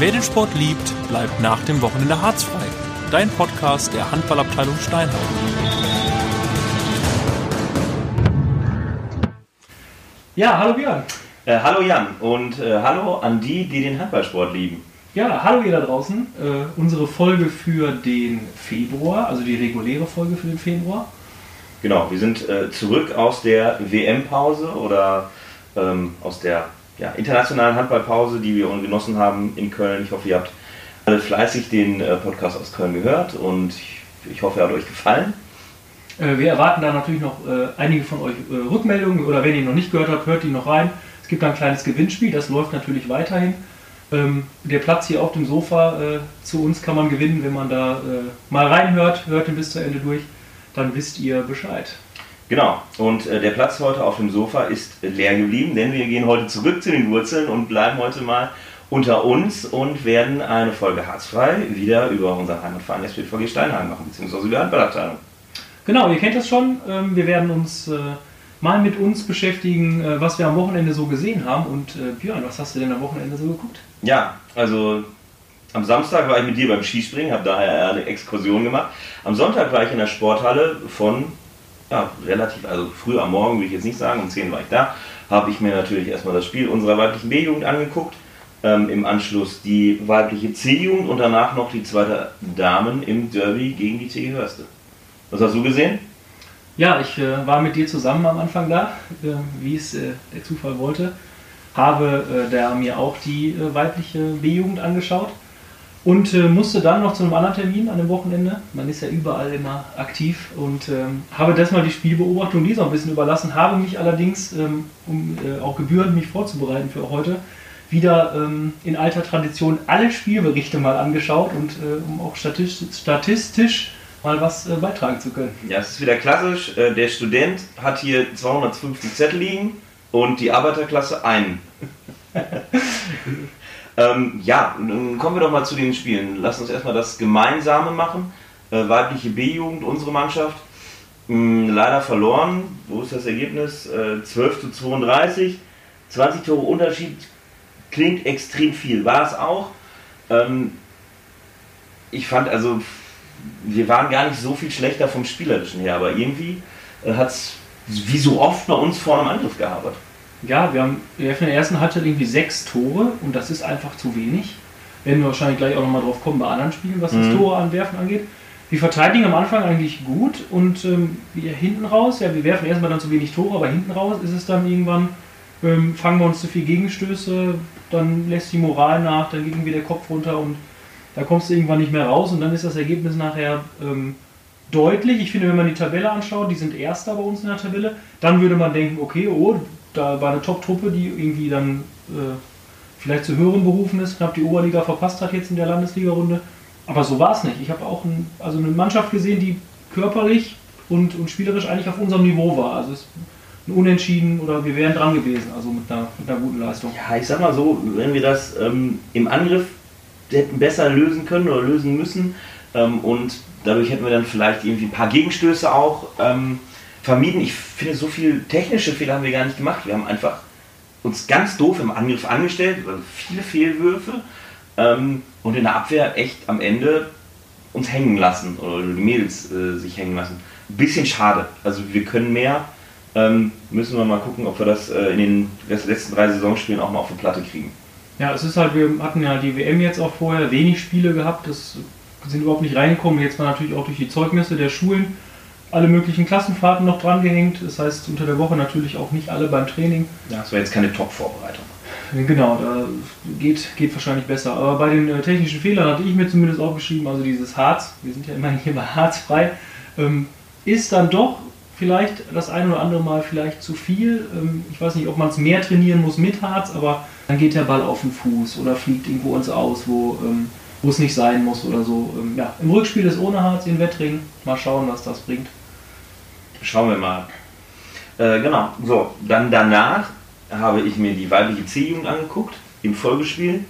Wer den Sport liebt, bleibt nach dem Wochenende harzfrei. Dein Podcast der Handballabteilung Steinheim. Ja, hallo Björn. Äh, hallo Jan und äh, hallo an die, die den Handballsport lieben. Ja, hallo ihr da draußen. Äh, unsere Folge für den Februar, also die reguläre Folge für den Februar. Genau, wir sind äh, zurück aus der WM-Pause oder ähm, aus der ja, internationalen Handballpause, die wir genossen haben in Köln. Ich hoffe, ihr habt alle fleißig den äh, Podcast aus Köln gehört und ich, ich hoffe, er hat euch gefallen. Äh, wir erwarten da natürlich noch äh, einige von euch Rückmeldungen oder wenn ihr noch nicht gehört habt, hört ihn noch rein. Es gibt ein kleines Gewinnspiel, das läuft natürlich weiterhin. Ähm, der Platz hier auf dem Sofa zu uns kann man gewinnen, wenn man da mal reinhört, hört ihn bis zu Ende durch, dann wisst ihr Bescheid. Genau, und äh, der Platz heute auf dem Sofa ist leer geblieben, denn wir gehen heute zurück zu den Wurzeln und bleiben heute mal unter uns und werden eine Folge Harzfrei wieder über unseren Heimatverein SPVG Steinheim machen, beziehungsweise über die Handballabteilung. Genau, ihr kennt das schon. Ähm, wir werden uns äh, mal mit uns beschäftigen, äh, was wir am Wochenende so gesehen haben. Und äh, Björn, was hast du denn am Wochenende so geguckt? Ja, also am Samstag war ich mit dir beim Skispringen, habe daher eine Exkursion gemacht. Am Sonntag war ich in der Sporthalle von ja, relativ, also früh am Morgen will ich jetzt nicht sagen, um 10 war ich da, habe ich mir natürlich erstmal das Spiel unserer weiblichen B-Jugend angeguckt. Ähm, Im Anschluss die weibliche C-Jugend und danach noch die zweite Damen im Derby gegen die TG Hörste. Was hast du gesehen? Ja, ich äh, war mit dir zusammen am Anfang da, äh, wie es äh, der Zufall wollte. Habe äh, da mir auch die äh, weibliche B-Jugend angeschaut und äh, musste dann noch zu einem anderen Termin an dem Wochenende. Man ist ja überall immer aktiv und ähm, habe das mal die Spielbeobachtung dieser ein bisschen überlassen, habe mich allerdings, ähm, um äh, auch gebührend mich vorzubereiten für heute, wieder ähm, in alter Tradition alle Spielberichte mal angeschaut und äh, um auch statistisch, statistisch mal was äh, beitragen zu können. Ja, es ist wieder klassisch. Äh, der Student hat hier 250 Zettel liegen und die Arbeiterklasse einen. ähm, ja, kommen wir doch mal zu den Spielen. Lass uns erstmal das Gemeinsame machen. Äh, weibliche B-Jugend, unsere Mannschaft, mh, leider verloren. Wo ist das Ergebnis? Äh, 12 zu 32. 20 Tore Unterschied klingt extrem viel. War es auch. Ähm, ich fand also, wir waren gar nicht so viel schlechter vom Spielerischen her, aber irgendwie äh, hat es wie so oft bei uns vor einem Angriff gehabert. Ja, wir haben wir haben in der ersten Halbzeit irgendwie sechs Tore und das ist einfach zu wenig. Werden wir wahrscheinlich gleich auch nochmal drauf kommen bei anderen Spielen, was das Mhm. Tore anwerfen angeht. Wir verteidigen am Anfang eigentlich gut und ähm, wir hinten raus, ja, wir werfen erstmal dann zu wenig Tore, aber hinten raus ist es dann irgendwann, ähm, fangen wir uns zu viel Gegenstöße, dann lässt die Moral nach, dann geht irgendwie der Kopf runter und da kommst du irgendwann nicht mehr raus und dann ist das Ergebnis nachher ähm, deutlich. Ich finde, wenn man die Tabelle anschaut, die sind Erster bei uns in der Tabelle, dann würde man denken, okay, oh, da war eine Top-Truppe, die irgendwie dann äh, vielleicht zu höheren berufen ist, knapp die Oberliga verpasst hat jetzt in der Landesliga-Runde. Aber so war es nicht. Ich habe auch ein, also eine Mannschaft gesehen, die körperlich und, und spielerisch eigentlich auf unserem Niveau war. Also es Unentschieden oder wir wären dran gewesen, also mit einer, mit einer guten Leistung. Ja, ich sag mal so, wenn wir das ähm, im Angriff hätten besser lösen können oder lösen müssen ähm, und dadurch hätten wir dann vielleicht irgendwie ein paar Gegenstöße auch ähm, vermieden. Ich finde, so viel technische Fehler haben wir gar nicht gemacht. Wir haben einfach uns ganz doof im Angriff angestellt, also viele Fehlwürfe ähm, und in der Abwehr echt am Ende uns hängen lassen oder die Mädels äh, sich hängen lassen. Ein bisschen schade. Also wir können mehr. Ähm, müssen wir mal gucken, ob wir das äh, in den letzten drei Saisonspielen auch mal auf die Platte kriegen. Ja, es ist halt, wir hatten ja die WM jetzt auch vorher wenig Spiele gehabt, das sind überhaupt nicht reingekommen. Jetzt war natürlich auch durch die Zeugnisse der Schulen alle möglichen Klassenfahrten noch dran gehängt. Das heißt, unter der Woche natürlich auch nicht alle beim Training. Das war jetzt keine Top-Vorbereitung. Genau, da geht, geht wahrscheinlich besser. Aber bei den äh, technischen Fehlern hatte ich mir zumindest aufgeschrieben, also dieses Harz, wir sind ja immerhin hier bei Harz frei, ähm, ist dann doch vielleicht das ein oder andere Mal vielleicht zu viel. Ähm, ich weiß nicht, ob man es mehr trainieren muss mit Harz, aber dann geht der Ball auf den Fuß oder fliegt irgendwo ins Aus, wo, ähm, es nicht sein muss oder so. Ähm, ja, Im Rückspiel ist ohne Harz in Wettring. Mal schauen, was das bringt. Schauen wir mal. Äh, genau, so, dann danach habe ich mir die weibliche C-Jugend angeguckt, im Folgespiel.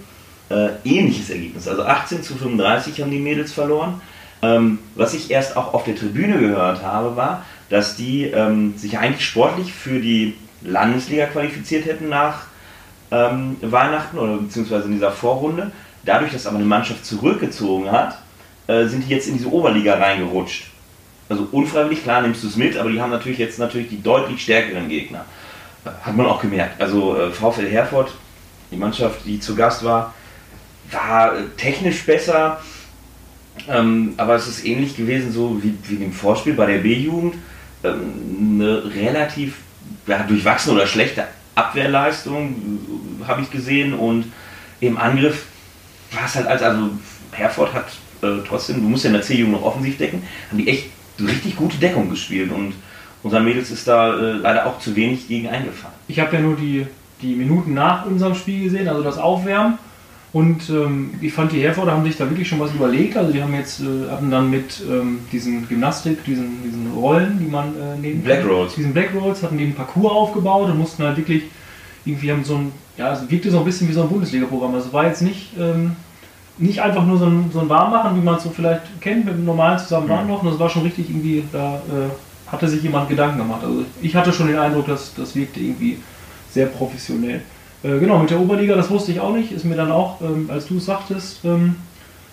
Äh, ähnliches Ergebnis, also 18 zu 35 haben die Mädels verloren. Ähm, was ich erst auch auf der Tribüne gehört habe, war, dass die ähm, sich eigentlich sportlich für die Landesliga qualifiziert hätten nach ähm, Weihnachten oder beziehungsweise in dieser Vorrunde, Dadurch, dass aber eine Mannschaft zurückgezogen hat, äh, sind die jetzt in diese Oberliga reingerutscht. Also unfreiwillig, klar nimmst du es mit, aber die haben natürlich jetzt natürlich die deutlich stärkeren Gegner. Hat man auch gemerkt. Also äh, VfL Herford, die Mannschaft, die zu Gast war, war äh, technisch besser, ähm, aber es ist ähnlich gewesen, so wie, wie im Vorspiel bei der B-Jugend. Ähm, eine relativ ja, durchwachsene oder schlechte Abwehrleistung äh, habe ich gesehen und im Angriff war es halt als, also Herford hat äh, trotzdem, du musst ja in der C-Jugend noch offensiv decken, haben die echt richtig gute Deckung gespielt und unseren Mädels ist da äh, leider auch zu wenig gegen eingefallen. Ich habe ja nur die, die Minuten nach unserem Spiel gesehen, also das Aufwärmen. Und ähm, ich fand, die Herforder haben sich da wirklich schon was überlegt. Also die haben jetzt äh, hatten dann mit ähm, diesen Gymnastik, diesen, diesen Rollen, die man äh, neben Black Rolls. diesen Black Rolls, hatten die einen Parcours aufgebaut und mussten halt wirklich irgendwie haben so ein, ja, es wirkte so ein bisschen wie so ein Bundesliga-Programm. Also es war jetzt nicht, ähm, nicht einfach nur so ein, so ein Warmmachen, wie man es so vielleicht kennt mit einem normalen zusammen Warmmachen. Das war schon richtig irgendwie, da äh, hatte sich jemand Gedanken gemacht. Also ich hatte schon den Eindruck, dass das wirkte irgendwie sehr professionell. Äh, genau, mit der Oberliga, das wusste ich auch nicht, ist mir dann auch, ähm, als du es sagtest, ähm,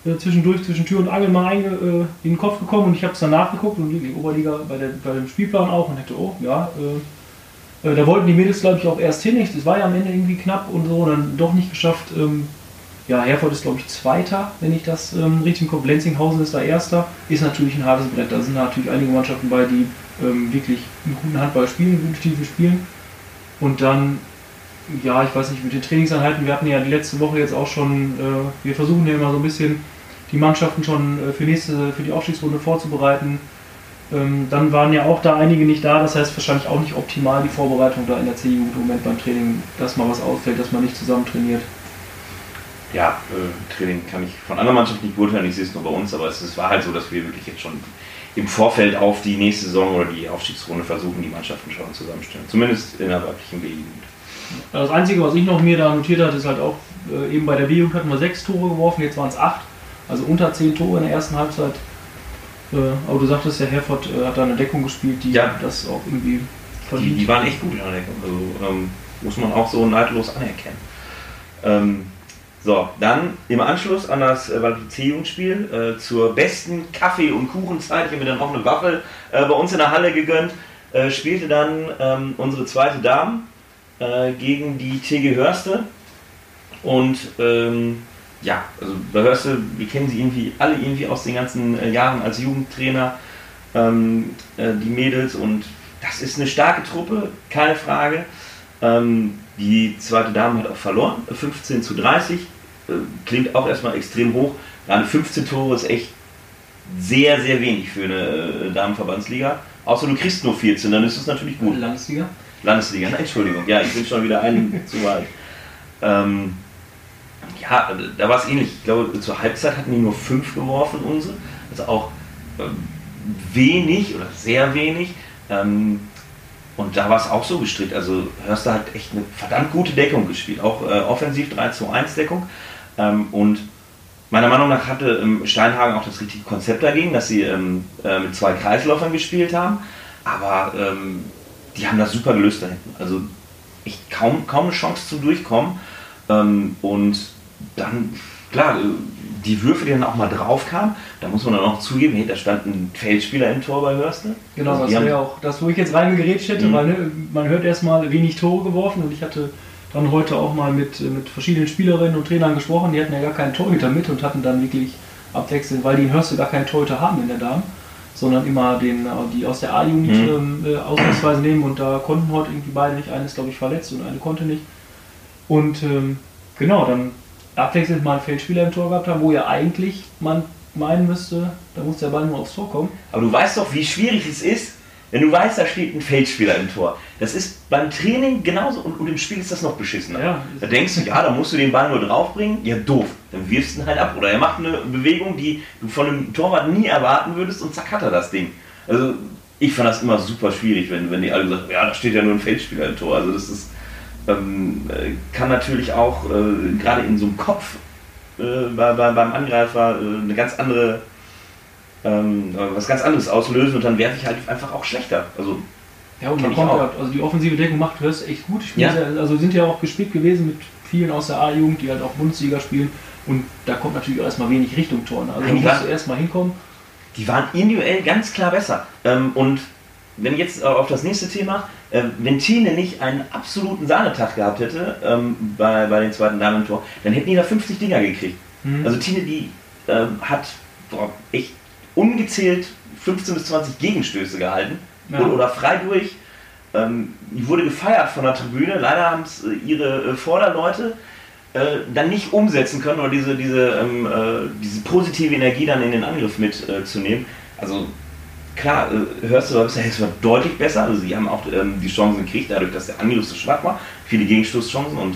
äh, zwischendurch zwischen Tür und Angel mal äh, in den Kopf gekommen und ich habe es dann nachgeguckt und die Oberliga bei, der, bei dem Spielplan auch und hätte, oh, ja, äh, äh, da wollten die Mädels, glaube ich, auch erst hin, das war ja am Ende irgendwie knapp und so, und dann doch nicht geschafft. Ähm, ja, Herford ist, glaube ich, Zweiter, wenn ich das ähm, richtig im Kopf. Lenzinghausen ist da Erster. Ist natürlich ein hartes Brett. Da sind natürlich einige Mannschaften bei, die ähm, wirklich einen guten Handball spielen, einen guten Stiefel spielen. Und dann ja, ich weiß nicht, mit den Trainingseinheiten, wir hatten ja die letzte Woche jetzt auch schon, äh, wir versuchen ja immer so ein bisschen die Mannschaften schon äh, für nächste, für die Aufstiegsrunde vorzubereiten. Ähm, dann waren ja auch da einige nicht da, das heißt wahrscheinlich auch nicht optimal die Vorbereitung da in der C-Jugend im Moment beim Training, dass mal was ausfällt, dass man nicht zusammen trainiert. Ja, äh, Training kann ich von anderen Mannschaften nicht beurteilen, ich sehe es nur bei uns, aber es, es war halt so, dass wir wirklich jetzt schon im Vorfeld auf die nächste Saison oder die Aufstiegsrunde versuchen, die Mannschaften schon zusammenstellen. Zumindest in der weiblichen B-Jugend. Das Einzige, was ich noch mir da notiert hatte, ist halt auch, äh, eben bei der B-Jugend hatten wir sechs Tore geworfen, jetzt waren es acht. Also unter zehn Tore in der ersten Halbzeit. Äh, aber du sagtest ja, Herford äh, hat da eine Deckung gespielt, die Ja. das auch irgendwie Die, die waren echt gut in der Deckung. Also ähm, muss man auch so neidlos anerkennen. Ähm, so, dann im Anschluss an das äh, C-Jugendspiel äh, zur besten Kaffee- und Kuchenzeit, ich habe mir dann auch eine Waffel äh, bei uns in der Halle gegönnt, äh, spielte dann ähm, unsere zweite Dame äh, gegen die TG Hörste. Und ähm, ja, also bei Hörste, wir kennen sie irgendwie alle irgendwie aus den ganzen äh, Jahren als Jugendtrainer, ähm, äh, die Mädels und das ist eine starke Truppe, keine Frage. Ähm, die zweite Dame hat auch verloren, 15 zu 30. Klingt auch erstmal extrem hoch. Gerade 15 Tore ist echt sehr, sehr wenig für eine äh, Damenverbandsliga. Außer du kriegst nur 14, dann ist es natürlich gut. Landesliga. Landesliga, nein, Entschuldigung, ja, ich bin schon wieder ein zu weit. Ähm, ja, da war es ähnlich. Ich glaube, zur Halbzeit hatten die nur fünf geworfen, unsere. Also auch ähm, wenig oder sehr wenig. Ähm, und da war es auch so gestrickt. Also Hörster hat echt eine verdammt gute Deckung gespielt. Auch äh, offensiv 3 zu 1 Deckung. Ähm, und meiner Meinung nach hatte ähm, Steinhagen auch das richtige Konzept dagegen, dass sie ähm, äh, mit zwei Kreisläufern gespielt haben. Aber ähm, die haben das super gelöst da hinten. Also echt kaum, kaum eine Chance zum Durchkommen. Und dann, klar, äh, die Würfe, die dann auch mal drauf kamen, da muss man dann auch zugeben, hey, da stand ein Feldspieler im Tor bei Hörste. Genau, Also das wäre auch das, wo ich jetzt reingegerätscht hätte, Mhm. weil ne, man hört erstmal wenig Tore geworfen und ich hatte dann heute auch mal mit, äh, mit verschiedenen Spielerinnen und Trainern gesprochen, die hatten ja gar keinen Torhüter mit und hatten dann wirklich abwechselnd, weil die in Hörste gar keinen Torhüter haben in der Damen, sondern immer den, äh, die aus der A-Jugend Mhm. ähm, äh, ausnahmsweise nehmen und da konnten heute irgendwie beide nicht, eine ist glaube ich verletzt und eine konnte nicht. Und ähm, genau, dann abwechselnd mal einen Feldspieler im Tor gehabt haben, wo ja eigentlich man meinen müsste, da muss der Ball nur aufs Tor kommen. Aber du weißt doch, wie schwierig es ist, wenn du weißt, da steht ein Feldspieler im Tor. Das ist beim Training genauso und, und im Spiel ist das noch beschissener. Ja. Da denkst du, ja, da musst du den Ball nur draufbringen. Ja, doof. Dann wirfst du ihn halt ab. Oder er macht eine Bewegung, die du von einem Torwart nie erwarten würdest und zack hat er das Ding. Also ich fand das immer super schwierig, wenn, wenn die alle sagen, ja, da steht ja nur ein Feldspieler im Tor. Also das ist, ähm, äh, kann natürlich auch äh, gerade in so einem Kopf äh, bei, bei, beim Angreifer äh, eine ganz andere ähm, was ganz anderes auslösen und dann werfe ich halt einfach auch schlechter. Also Ja, und man kommt auch. ja, also die offensive Deckung macht Hörst echt gut. Ja. sehr, also sind ja auch gespielt gewesen mit vielen aus der A-Jugend, die halt auch Bundesliga spielen. Und da kommt natürlich auch erstmal wenig Richtung Tor. Ne? Also Nein, musst du erstmal hinkommen. Die waren individuell ganz klar besser. Ähm, und wenn jetzt äh, auf das nächste Thema, äh, wenn Thiele nicht einen absoluten Sahnetag gehabt hätte ähm, bei, bei den zweiten Damen im Tor, dann hätten die da 50 Dinger gekriegt. Mhm. Also Thiele, die ähm, hat boah, echt ungezählt 15 bis 20 Gegenstöße gehalten Ja. oder, oder frei durch. Ähm, wurde gefeiert von der Tribüne. Leider haben es äh, ihre äh, Vorderleute äh, dann nicht umsetzen können oder diese, diese, ähm, äh, diese positive Energie dann in den Angriff mitzunehmen. Äh, also klar, äh, hörst du, es war deutlich besser. Also sie haben auch ähm, die Chancen gekriegt, dadurch, dass der Angriff so schwach war. Viele Gegenstoßchancen und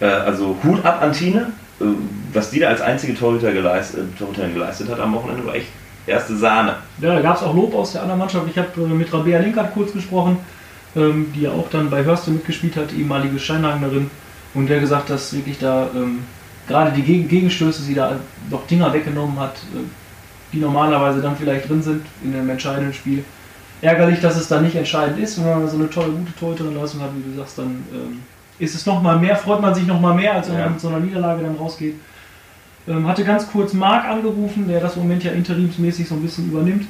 also Hut ab an Tine. Äh, was die da als einzige Torhüter geleistet, äh, Torhüterin geleistet hat am Wochenende, war echt erste Sahne. Ja, da gab es auch Lob aus der anderen Mannschaft. Ich habe äh, mit Rabea Linkert kurz gesprochen, ähm, die ja auch dann bei Hörste mitgespielt hat, ehemalige Scheinhagnerin. Und der gesagt, dass wirklich da ähm, gerade die Gegen Gegenstöße, sie da noch Dinger weggenommen hat, äh, die normalerweise dann vielleicht drin sind in einem entscheidenden Spiel. Ärgerlich, dass es dann nicht entscheidend ist, wenn man so eine tolle, gute Torhüterin-Leistung hat, wie du sagst, dann ähm, ist es noch mal mehr, freut man sich noch mal mehr, als wenn Ja. man mit so einer Niederlage dann rausgeht. Ähm, hatte ganz kurz Marc angerufen, der das im Moment ja interimsmäßig so ein bisschen übernimmt,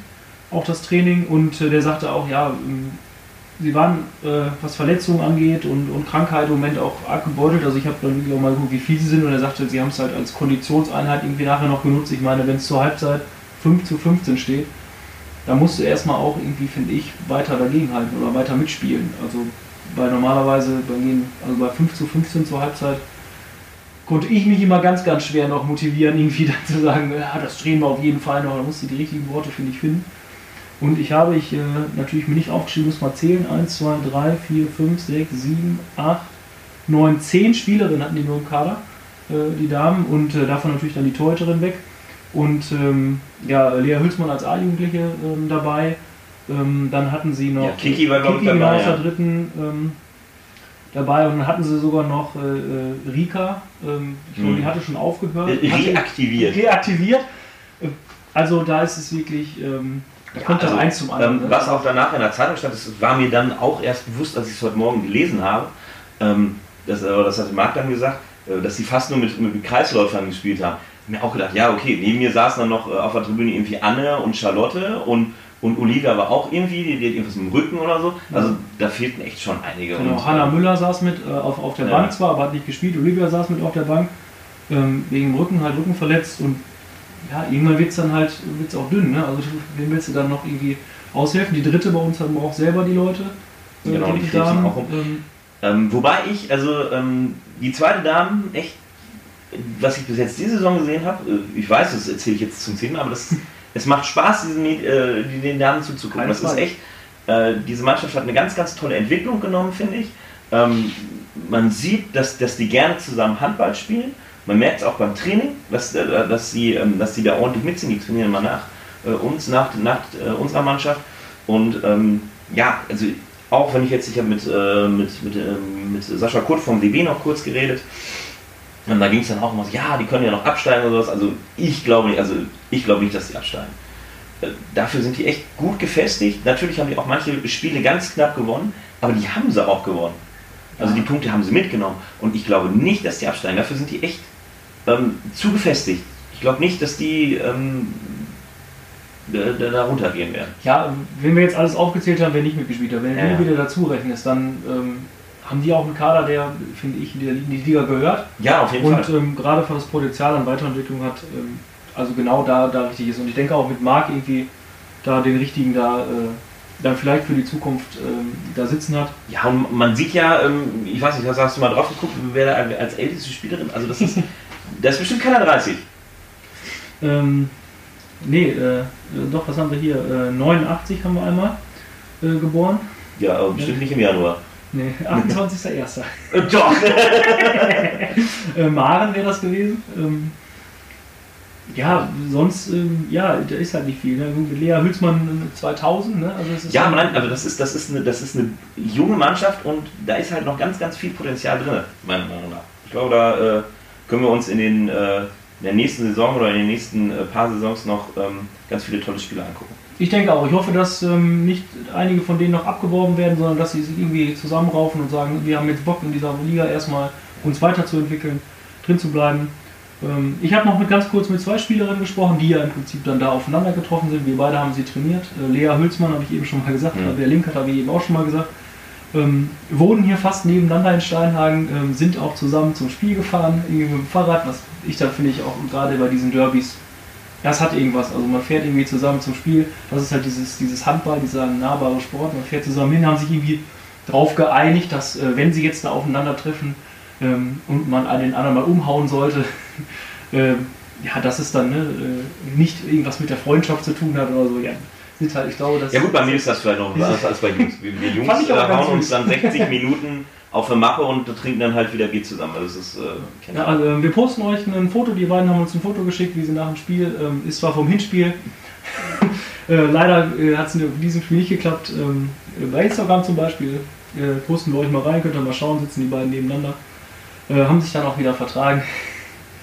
auch das Training. Und äh, der sagte auch, ja, ähm, sie waren, äh, was Verletzungen angeht und, und Krankheit im Moment auch arg gebeutelt. Also ich habe dann wirklich auch mal geguckt, wie viel sie sind. Und er sagte, sie haben es halt als Konditionseinheit irgendwie nachher noch genutzt. Ich meine, wenn es zur Halbzeit 5 zu 15 steht, da musst du erstmal auch irgendwie, finde ich, weiter dagegenhalten oder weiter mitspielen. Also bei normalerweise, bei, also bei 5 zu 15 zur Halbzeit, konnte ich mich immer ganz, ganz schwer noch motivieren, irgendwie dann zu sagen, ja, das drehen wir auf jeden Fall noch, da musst du die richtigen Worte, finde ich, finden. Und ich habe ich äh, natürlich mir nicht aufgeschrieben, muss mal zählen, 1, 2, 3, 4, 5, 6, 7, 8, 9, 10 Spielerinnen hatten die nur im Kader, äh, die Damen, und äh, davon natürlich dann die Torhüterin weg. Und ähm, ja, Lea Hülsmann als A-Jugendliche ähm, dabei. Ähm, dann hatten sie noch Ja, Kiki war, Kiki dabei, aus der ja. dritten ähm, dabei und dann hatten sie sogar noch äh, äh, Rika, ähm, ich glaube, Mhm. die hatte schon aufgehört. Reaktiviert. Reaktiviert. Äh, Also da ist es wirklich, ähm, da Ja, kommt das also, eins zum anderen. Ähm, ne? was auch danach in der Zeitung stand, das war mir dann auch erst bewusst, als ich es heute Morgen gelesen habe. Ähm, das, äh, das hatte Marc dann gesagt, äh, dass sie fast nur mit, mit Kreisläufern gespielt haben. Ich mir auch gedacht, ja, okay, neben mir saßen dann noch äh, auf der Tribüne irgendwie Anne und Charlotte und, und Olivia war auch irgendwie, die, die hat irgendwas im Rücken oder so. Also da fehlten echt schon einige. Genau, Und, Hanna ähm, Müller saß mit äh, auf, auf der Ja. Bank zwar, aber hat nicht gespielt. Olivia saß mit auf der Bank, ähm, wegen dem Rücken, halt Rücken verletzt und ja, irgendwann wird es dann halt wird's auch dünn. Ne? Also wem willst du dann noch irgendwie aushelfen? Die dritte bei uns haben auch selber die Leute. äh, Genau, die fließen Damen. auch um. Ähm, Ähm, wobei ich, also ähm, die zweite Dame echt, was ich bis jetzt diese Saison gesehen habe, äh, ich weiß, das erzähle ich jetzt zum zehnten aber das, es macht Spaß, diesen, äh, den Damen zuzugucken. Das ist echt, äh, diese Mannschaft hat eine ganz, ganz tolle Entwicklung genommen, finde ich. Ähm, man sieht, dass, dass die gerne zusammen Handball spielen. Man merkt es auch beim Training, dass, äh, dass, sie, ähm, dass sie da ordentlich mitziehen. Die trainieren immer nach äh, uns, nach, nach äh, unserer Mannschaft. Und ähm, ja, also auch wenn ich jetzt, ich habe mit, äh, mit, mit, ähm, mit Sascha Kurt vom DB noch kurz geredet. Und da ging es dann auch immer so, ja, die können ja noch absteigen oder sowas. Also ich glaube nicht, also ich glaube nicht, dass sie absteigen. Äh, Dafür sind die echt gut gefestigt. Natürlich haben die auch manche Spiele ganz knapp gewonnen, aber die haben sie auch gewonnen. Also die Punkte haben sie mitgenommen. Und ich glaube nicht, dass die absteigen. Dafür sind die echt ähm, zu gefestigt. Ich glaube nicht, dass die ähm, da, da, runtergehen werden. ja, wenn wir jetzt alles aufgezählt haben, wer nicht mitgespielt hat, wenn Ja, du ja. wieder dazu rechnest, dann ähm, haben die auch einen Kader, der, finde ich, in die, Liga gehört. Ja, auf jeden und Fall. ähm, gerade was das Potenzial an Weiterentwicklung hat, ähm, also genau da, da richtig ist. Und ich denke auch mit Marc irgendwie da den richtigen da äh, dann vielleicht für die Zukunft ähm, da sitzen hat. Ja, und man sieht ja, ähm, ich weiß nicht, hast hast du mal drauf geguckt, wer da als älteste Spielerin, also das ist, das ist bestimmt keiner 30. Ähm, nee, äh, äh, doch, was haben wir hier? Äh, 89 haben wir einmal äh, geboren. Ja, aber bestimmt nicht im Januar. Nee, 28.01. Äh, Doch! äh, Maren wäre das gewesen. Ähm, ja, sonst, ähm, ja, da ist halt nicht viel. Ne? Lea Hülsmann äh, 2000, ne? Also Ja, halt- nein, aber das ist, das, ist eine, das ist eine junge Mannschaft und da ist halt noch ganz, ganz viel Potenzial drin, meiner Meinung nach. Ich glaube, da äh, können wir uns in, den, äh, in der nächsten Saison oder in den nächsten äh, paar Saisons noch ähm, ganz viele tolle Spiele angucken. Ich denke auch. Ich hoffe, dass ähm, nicht einige von denen noch abgeworben werden, sondern dass sie sich irgendwie zusammenraufen und sagen, wir haben jetzt Bock in dieser Liga erstmal uns weiterzuentwickeln, drin zu bleiben. Ähm, ich habe noch mit ganz kurz mit zwei Spielerinnen gesprochen, die ja im Prinzip dann da aufeinander getroffen sind. Wir beide haben sie trainiert. Äh, Lea Hülsmann habe ich eben schon mal gesagt, Mhm. der Link hat habe ich eben auch schon mal gesagt. Ähm, wohnen hier fast nebeneinander in Steinhagen, ähm, sind auch zusammen zum Spiel gefahren, irgendwie mit dem Fahrrad, was ich dann finde ich auch gerade bei diesen Derbys, das hat irgendwas. Also man fährt irgendwie zusammen zum Spiel, das ist halt dieses, dieses Handball, dieser nahbare Sport, man fährt zusammen hin, haben sich irgendwie darauf geeinigt, dass äh, wenn sie jetzt da aufeinandertreffen ähm, und man den anderen mal umhauen sollte, ähm, ja, dass es dann ne, äh, nicht irgendwas mit der Freundschaft zu tun hat oder so. Ja, sind halt, ich glaube, das Ja gut, bei mir ist das vielleicht noch anders als bei Jungs. Wir, Jungs äh, hauen uns dann 60 Minuten auf eine Mappe und trinken dann halt wieder Bier zusammen. Also das ist, äh. Ja, also, wir posten euch ein Foto, die beiden haben uns ein Foto geschickt, wie sie nach dem Spiel, ähm, ist zwar vom Hinspiel, äh, leider äh, hat es in diesem Spiel nicht geklappt. Ähm, bei Instagram zum Beispiel äh, posten wir euch mal rein, könnt ihr mal schauen, sitzen die beiden nebeneinander. Äh, haben sich dann auch wieder vertragen.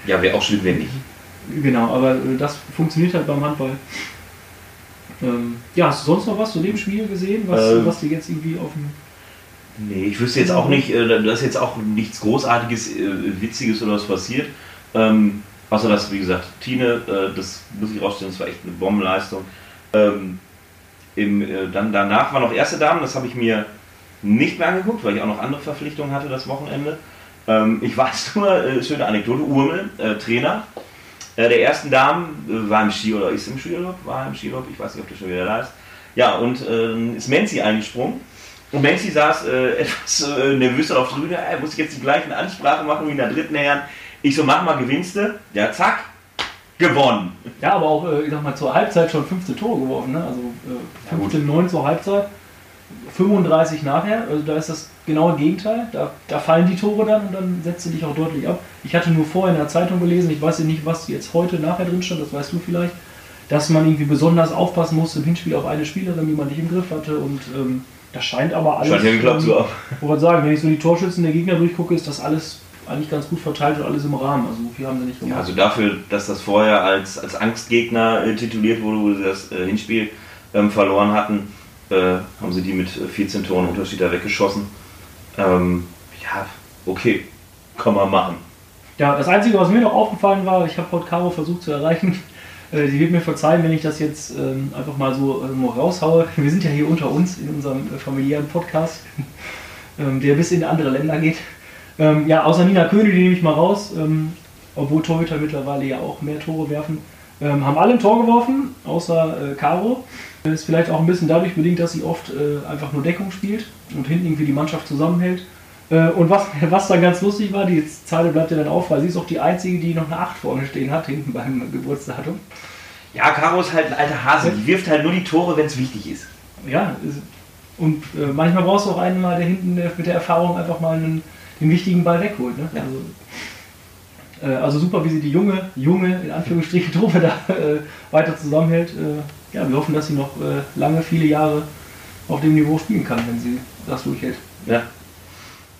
ja, wäre auch schlimm, wenn nicht. Genau, aber das funktioniert halt beim Handball. Ähm, ja, hast du sonst noch was zu dem Spiel gesehen, was, Ähm. was dir jetzt irgendwie auf dem. Nee, ich wüsste jetzt auch nicht, äh, da ist jetzt auch nichts Großartiges, äh, Witziges oder was passiert. Ähm, außer dass, wie gesagt, Tine, äh, das muss ich rausstellen, das war echt eine Bombenleistung. Ähm, im, äh, dann danach war noch erste Damen, das habe ich mir nicht mehr angeguckt, weil ich auch noch andere Verpflichtungen hatte das Wochenende. Ähm, ich weiß nur, äh, schöne Anekdote, Urmel, äh, Trainer äh, der ersten Damen, war im Skiurlaub, ist im Skiurlaub, war im Skiurlaub, ich weiß nicht, ob der schon wieder da ist. Ja, und ist Menzi eingesprungen. Und Menzi saß äh, etwas äh, nervös auf der Tribüne, er muss jetzt die gleichen Ansprache machen wie in der dritten Herren. Ich so, mach mal, gewinnst du. Ja, zack, gewonnen. Ja, aber auch, äh, ich sag mal, zur Halbzeit schon 15 Tore geworfen, ne? Also äh, Ja, gut. 15, 9 zur Halbzeit, 35 nachher. Also da ist das genaue Gegenteil. Da, da fallen die Tore dann und dann setzt du dich auch deutlich ab. Ich hatte nur vorher in der Zeitung gelesen, ich weiß ja nicht, was jetzt heute nachher drin stand, das weißt du vielleicht, dass man irgendwie besonders aufpassen musste im Hinspiel auf eine Spielerin, die man nicht im Griff hatte. Und ähm, das scheint aber alles. Scheint ja geklappt zu haben. Ich wollte sagen, wenn ich so die Torschützen der Gegner durchgucke, ist das alles eigentlich ganz gut verteilt und alles im Rahmen. Also so viel haben sie nicht Ja, gemacht. also dafür, dass das vorher als, als Angstgegner äh, tituliert wurde, wo sie das äh, Hinspiel ähm, verloren hatten, äh, haben sie die mit äh, 14 Toren Unterschied da weggeschossen. Ähm, ja, okay, kann man machen. Ja, das Einzige, was mir noch aufgefallen war, ich habe heute Caro versucht zu erreichen. Äh, Sie wird mir verzeihen, wenn ich das jetzt ähm, einfach mal so ähm, raushaue. Wir sind ja hier unter uns in unserem äh, familiären Podcast, ähm, der bis in andere Länder geht. Ähm, ja, außer Nina König, die nehme ich mal raus, ähm, obwohl Torhüter mittlerweile ja auch mehr Tore werfen. Ähm, haben alle ein Tor geworfen, außer äh, Caro. Ist vielleicht auch ein bisschen dadurch bedingt, dass sie oft äh, einfach nur Deckung spielt und hinten irgendwie die Mannschaft zusammenhält. Äh, und was, was dann ganz lustig war, die Zeile bleibt ja dann auf, weil sie ist auch die Einzige, die noch eine 8 vorne stehen hat, hinten beim Geburtsdatum. Ja, Caro ist halt ein alter Hase. Die wirft halt nur die Tore, wenn es wichtig ist. Ja, und äh, manchmal brauchst du auch einen mal, der hinten mit der Erfahrung einfach mal einen, den wichtigen Ball wegholt. Ne? Ja. Also, äh, also super, wie sie die junge, junge, in Anführungsstrichen, Truppe da äh, weiter zusammenhält. Ja, wir hoffen, dass sie noch lange, viele Jahre auf dem Niveau spielen kann, wenn sie das durchhält. Ja,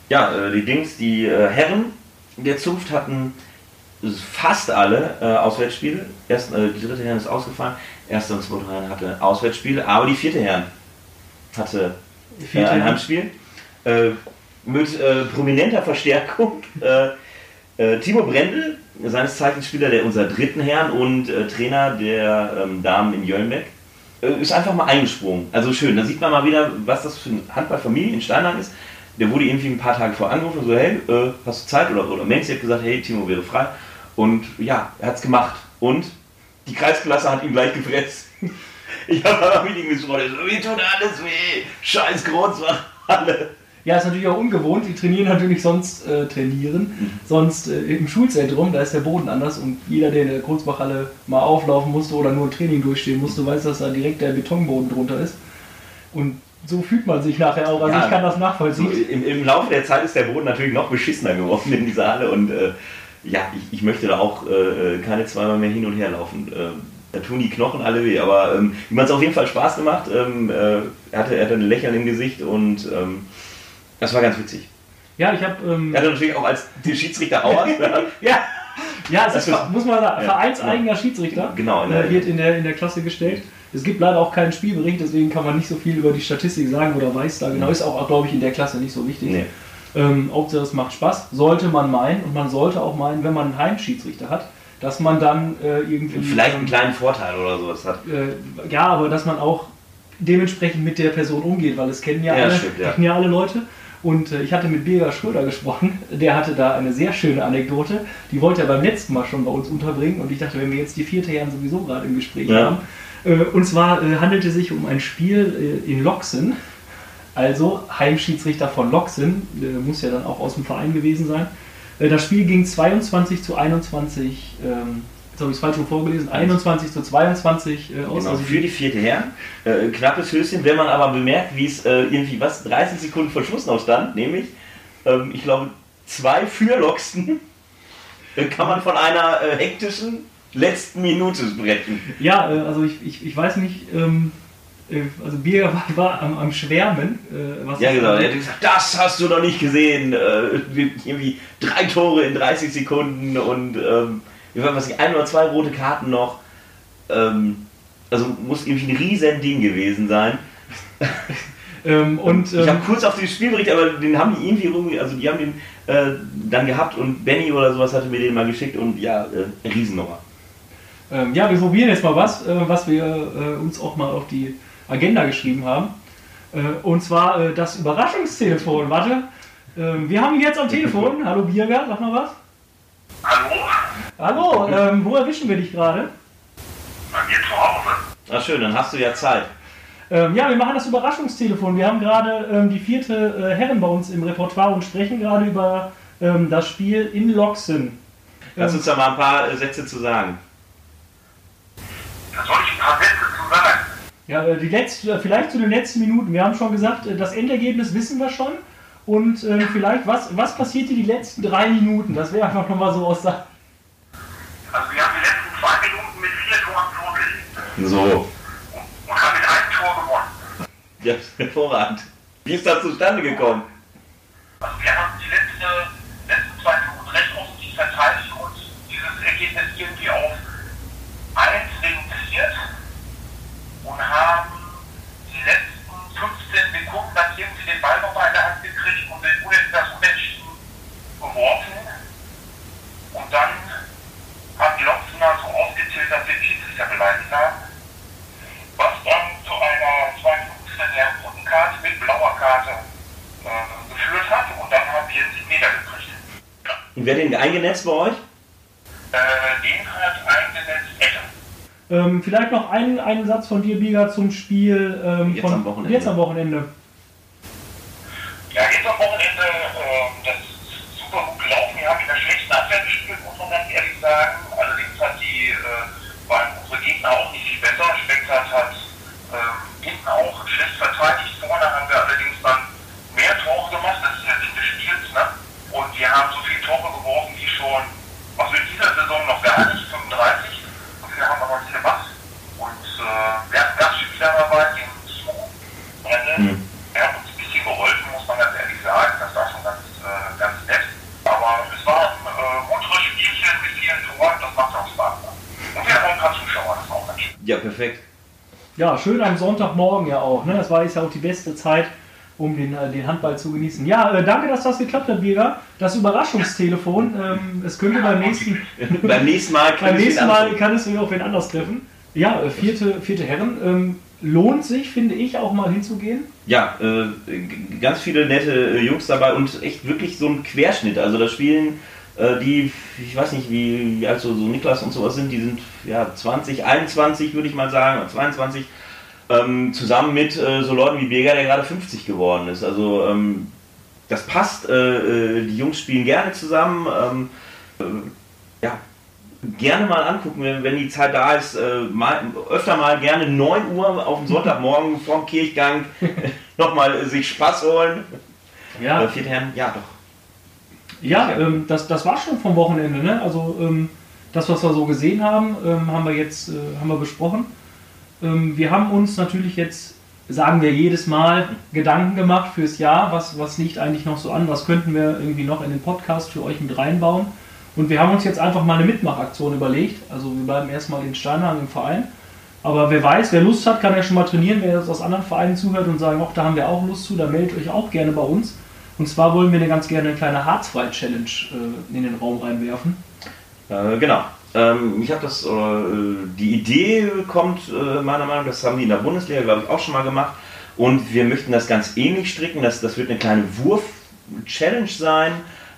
ja äh, die Dings, die äh, Herren der Zunft hatten fast alle äh, Auswärtsspiele. Erst, äh, die dritte Herren ist ausgefallen, erste und zweite Herren hatte Auswärtsspiele, aber die vierte Herren hatte äh, ein. Heimspiel. Mit prominenter Verstärkung. Timo Brendel, seines Zeichens Spieler der unserer dritten Herren und Trainer der ähm, Damen in Jöllenbeck, ist einfach mal eingesprungen. Also schön, da sieht man mal wieder, was das für eine Handballfamilie in Steinlang ist. Der wurde irgendwie ein paar Tage vor angerufen und so, hey, äh, hast du Zeit? Oder, oder Menzi hat gesagt, hey, Timo wäre frei. Und ja, er hat es gemacht. Und die Kreisklasse hat ihn gleich gefressen. Ich habe aber mit ihm gesprochen, so, mir tut alles weh, scheiß Großwachhalle. Ja, ist natürlich auch ungewohnt. Die trainieren natürlich sonst äh, trainieren. Sonst äh, im Schulzentrum, da ist der Boden anders und jeder, der in der Kurzbachhalle mal auflaufen musste oder nur ein Training durchstehen musste, weiß, dass da direkt der Betonboden drunter ist. Und so fühlt man sich nachher auch. Also Ja. ich kann das So, nachvollziehen. im, Im Laufe der Zeit ist der Boden natürlich noch beschissener geworden in dieser Halle und äh, ja, ich, ich möchte da auch äh, keine zweimal mehr hin und her laufen. Äh, da tun die Knochen alle weh, aber ähm, ihm hat es auf jeden Fall Spaß gemacht. Ähm, äh, er, hatte, er hatte ein Lächeln im Gesicht und ähm, das war ganz witzig. Ja, ich habe. Ähm, Er hatte natürlich auch als Schiedsrichter Auers. ja, ja, es Das ist, ist- muss man sagen, Ja, vereinseigener Schiedsrichter. Genau, in äh, der- wird in der, in der Klasse gestellt. Es gibt leider auch keinen Spielbericht, deswegen kann man nicht so viel über die Statistik sagen oder weiß da genau. Ist auch, glaube ich, in der Klasse nicht so wichtig. nee. Ähm, Hauptsache es macht Spaß, sollte man meinen und man sollte auch meinen, wenn man einen Heimschiedsrichter hat, dass man dann äh, irgendwie... Vielleicht ähm, einen kleinen Vorteil oder sowas hat. äh, ja, aber dass man auch dementsprechend mit der Person umgeht, weil es kennen ja, Ja, alle, stimmt, ja. kennen ja alle Leute. Und äh, ich hatte mit Birger Schröder gesprochen, der hatte da eine sehr schöne Anekdote, die wollte er beim letzten Mal schon bei uns unterbringen und ich dachte, wenn wir jetzt die vierte Herren sowieso gerade im Gespräch Ja. haben. Äh, und zwar äh, handelte es sich um ein Spiel in Loxen, also Heimschiedsrichter von Loxen, muss ja dann auch aus dem Verein gewesen sein. Das Spiel ging 22 zu 21, ähm, jetzt habe ich es falsch rum vorgelesen, 21 zu 22 äh, aus. Genau, also für die vierte Herren. Äh, knappes Höschen, wenn man aber bemerkt, wie es äh, irgendwie was 30 Sekunden vor Schluss noch stand, nämlich, ähm, ich glaube, zwei für Loxen, dann kann man von einer äh, hektischen letzten Minute sprechen. Ja, äh, also ich, ich, ich weiß nicht, ähm, äh, also Birger war, war am, am Schwärmen. Äh, Ja, genau. Er hat gesagt, das hast du noch nicht gesehen. Äh, irgendwie drei Tore in 30 Sekunden und ähm, ich was, ein oder zwei rote Karten noch. Ähm, also muss irgendwie ein riesen Ding gewesen sein. Ähm, und ich habe ähm, kurz auf den Spielbericht, aber den haben die irgendwie irgendwie, also die haben den äh, dann gehabt und Benny oder sowas hatte mir den mal geschickt und ja, äh, Riesennummer. ähm, ja, wir probieren jetzt mal was, äh, was wir äh, uns auch mal auf die Agenda geschrieben haben. Äh, und zwar äh, das Überraschungstelefon. Warte, ähm, wir haben ihn jetzt am Telefon. Hallo Birger, sag mal was. Hallo? Hallo, ähm, wo erwischen wir dich gerade? Bei mir zu Hause. Ach schön, dann hast du ja Zeit. Ähm, ja, wir machen das Überraschungstelefon. Wir haben gerade ähm, die vierte äh, Herren bei uns im Repertoire und sprechen gerade über ähm, das Spiel in Loxen. Lass Ähm, uns da mal ein paar äh, Sätze zu sagen. Da soll ich ein paar Sätze zu sagen. Ja, äh, die letzte, äh, vielleicht zu den letzten Minuten. Wir haben schon gesagt, äh, das Endergebnis wissen wir schon. Und äh, vielleicht, was, was passierte die letzten drei Minuten? Das wäre einfach nochmal so aus der. Also wir haben die letzten zwei Minuten mit vier Toren vorgelegt So. und, und haben mit einem Tor gewonnen. Ja, hervorragend. Wie ist das zustande gekommen? Also wir haben die letzte, letzten zwei Minuten recht offensiv verteidigt und dieses Ergebnis irgendwie auf 1 reduziert und haben die letzten 15 Sekunden dann irgendwie den Ball nochmal in der Hand gekriegt und den Unentschieden, das Unentschieden geworfen. Und dann haben die Loksener so aufgezählt, dass wir den Schiedsrichter beleidigt haben. Was dann zu einer 2 roten Karte mit blauer Karte äh, geführt hat. Und dann haben wir den Meter gekriegt. Ja. Und wer den eingenetzt bei euch? Äh, den hat eingesetzt Ecke. Ähm, vielleicht noch einen, einen Satz von dir, Biga, zum Spiel ähm, Jetzt von am Wochenende. jetzt am Wochenende. Ja, jetzt am Wochenende, ähm, das ist super gut gelaufen. Wir haben in der schlechten Abwehr gespielt, muss man ganz ehrlich sagen. Allerdings hat die, äh, waren unsere Gegner auch nicht viel besser. Speckert hat ähm, hinten auch schlecht verteidigt. Vorne haben wir allerdings dann mehr Tore gemacht. Das ist ja Sinn des Spiels. Ne? Und wir haben so viele Tore geworfen wie schon, also in dieser Saison noch gar nicht, 35. Und wir haben aber nicht gemacht. Und äh, wir hatten Gastspieler dabei, den Sue, Brenne. Hm. Er hat uns ein bisschen geholfen, muss man ganz ehrlich sagen. Das war schon ganz, äh, ganz nett. Aber es war ein äh, munteres Spielchen mit vielen Toren, das macht auch Spaß. Und wir haben auch ein paar Zuschauer, das ist auch ganz schön. Ja, perfekt. Ja, schön am Sonntagmorgen ja auch. Ne? Das war jetzt ja auch die beste Zeit, um den, äh, den Handball zu genießen. Ja, äh, danke, dass das geklappt hat, Birger. Das Überraschungstelefon. Ähm, es könnte beim nächsten, Beim nächsten Mal kann beim nächsten Mal kann es wieder auf wen anders treffen. Ja, äh, vierte, vierte Herren. Ähm, lohnt sich, finde ich, auch mal hinzugehen. Ja, äh, ganz viele nette Jungs dabei und echt wirklich so ein Querschnitt. Also da spielen äh, die, ich weiß nicht, wie, wie alt so, so Niklas und sowas sind, die sind ja 20, 21 würde ich mal sagen, oder 22, ähm, zusammen mit äh, so Leuten wie Birger, der gerade 50 geworden ist. Also ähm, das passt, äh, äh, die Jungs spielen gerne zusammen. Ähm, äh, ja, gerne mal angucken, wenn, wenn die Zeit da ist. Äh, mal, öfter mal gerne 9 Uhr auf dem Sonntagmorgen vorm Kirchgang nochmal sich Spaß holen. Ja, Äh, Herren, ja doch. Ja, ähm, das, das war schon vom Wochenende. Ne? Also ähm, das, was wir so gesehen haben, ähm, haben wir jetzt äh, haben wir besprochen. Ähm, wir haben uns natürlich jetzt, sagen wir jedes Mal, Gedanken gemacht fürs Jahr. Was, was liegt eigentlich noch so an? Was könnten wir irgendwie noch in den Podcast für euch mit reinbauen? Und wir haben uns jetzt einfach mal eine Mitmachaktion überlegt. Also wir bleiben erstmal in Steinhagen im Verein. Aber wer weiß, wer Lust hat, kann ja schon mal trainieren. Wer jetzt aus anderen Vereinen zuhört und sagen, ach, da haben wir auch Lust zu, dann meldet euch auch gerne bei uns. Und zwar wollen wir eine ganz gerne eine kleine Harzfrei-Challenge äh, in den Raum reinwerfen. Äh, genau. Ähm, ich habe das, äh, die Idee kommt äh, meiner Meinung nach, das haben die in der Bundesliga, glaube ich, auch schon mal gemacht. Und wir möchten das ganz ähnlich stricken. Das, das wird eine kleine Wurf-Challenge sein,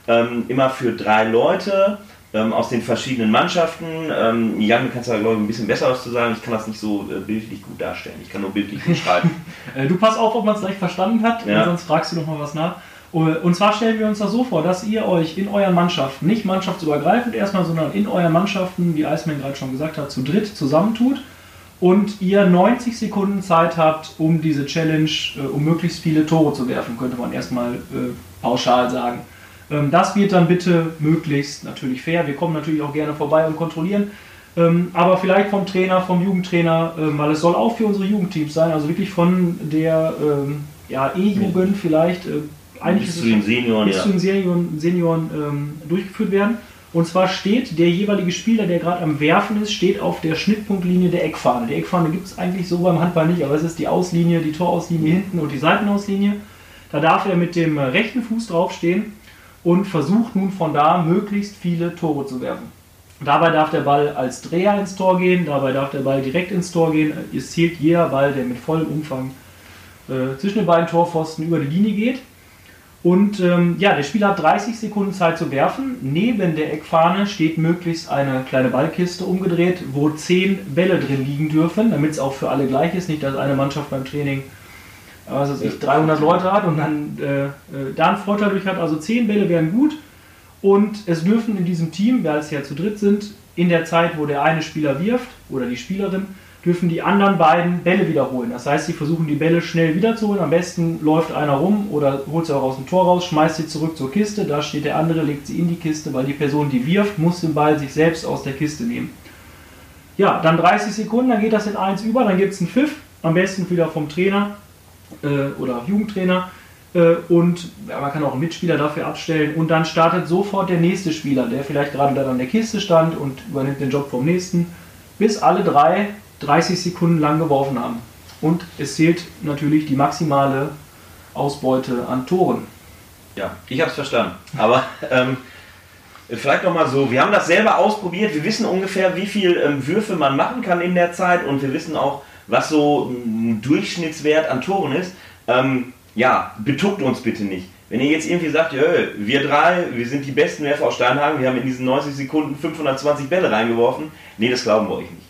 ähm, immer für drei Leute ähm, aus den verschiedenen Mannschaften. Ähm, Jan, du kannst da, glaube ich, ein bisschen besser was zu sagen. Ich kann das nicht so äh, bildlich gut darstellen. Ich kann nur bildlich beschreiben. Äh, du pass auf, ob man es gleich verstanden hat, Ja. sonst fragst du noch mal was nach. Und zwar stellen wir uns das so vor, dass ihr euch in euren Mannschaften, nicht mannschaftsübergreifend erstmal, sondern in euren Mannschaften, wie Eisman gerade schon gesagt hat, zu dritt zusammentut und ihr 90 Sekunden Zeit habt, um diese Challenge, äh, um möglichst viele Tore zu werfen, könnte man erstmal äh, pauschal sagen. Ähm, das wird dann bitte möglichst natürlich fair. Wir kommen natürlich auch gerne vorbei und kontrollieren. Ähm, aber vielleicht vom Trainer, vom Jugendtrainer, ähm, weil es soll auch für unsere Jugendteams sein, also wirklich von der ähm, ja, E-Jugend vielleicht, äh, eigentlich Bis zu den Senioren, bis ja. zu den Senioren, Senioren ähm, durchgeführt werden. Und zwar steht der jeweilige Spieler, der gerade am Werfen ist, steht auf der Schnittpunktlinie der Eckfahne. Die Eckfahne gibt es eigentlich so beim Handball nicht, aber es ist die Auslinie, die Torauslinie hinten und die Seitenauslinie. Da darf er mit dem rechten Fuß draufstehen und versucht nun von da möglichst viele Tore zu werfen. Dabei darf der Ball als Dreher ins Tor gehen, dabei darf der Ball direkt ins Tor gehen. Es zählt jeder Ball, der mit vollem Umfang äh, zwischen den beiden Torpfosten über die Linie geht. Und ähm, ja, der Spieler hat 30 Sekunden Zeit zu werfen. Neben der Eckfahne steht möglichst eine kleine Ballkiste umgedreht, wo 10 Bälle drin liegen dürfen, damit es auch für alle gleich ist. Nicht, dass eine Mannschaft beim Training was weiß ich, 300 Leute hat und dann äh, äh, da einen Vorteil durch hat. Also 10 Bälle wären gut. Und es dürfen in diesem Team, weil es ja zu dritt sind, in der Zeit, wo der eine Spieler wirft oder die Spielerin, dürfen die anderen beiden Bälle wiederholen. Das heißt, sie versuchen die Bälle schnell wiederzuholen. Am besten läuft einer rum oder holt sie auch aus dem Tor raus, schmeißt sie zurück zur Kiste. Da steht der andere, legt sie in die Kiste, weil die Person, die wirft, muss den Ball sich selbst aus der Kiste nehmen. Ja, dann 30 Sekunden, dann geht das in 1 über, dann gibt es einen Pfiff, am besten wieder vom Trainer äh, oder Jugendtrainer. Äh, und ja, man kann auch einen Mitspieler dafür abstellen. Und dann startet sofort der nächste Spieler, der vielleicht gerade dann an der Kiste stand und übernimmt den Job vom nächsten, bis alle drei 30 Sekunden lang geworfen haben. Und es zählt natürlich die maximale Ausbeute an Toren. Ja, ich habe es verstanden. Aber ähm, vielleicht noch mal so: Wir haben das selber ausprobiert. Wir wissen ungefähr, wie viel ähm, Würfe man machen kann in der Zeit und wir wissen auch, was so ein Durchschnittswert an Toren ist. Ähm, ja, betuckt uns bitte nicht. Wenn ihr jetzt irgendwie sagt, ja, wir drei, wir sind die besten Werfer aus Steinhagen, wir haben in diesen 90 Sekunden 520 Bälle reingeworfen, nee, das glauben wir euch nicht.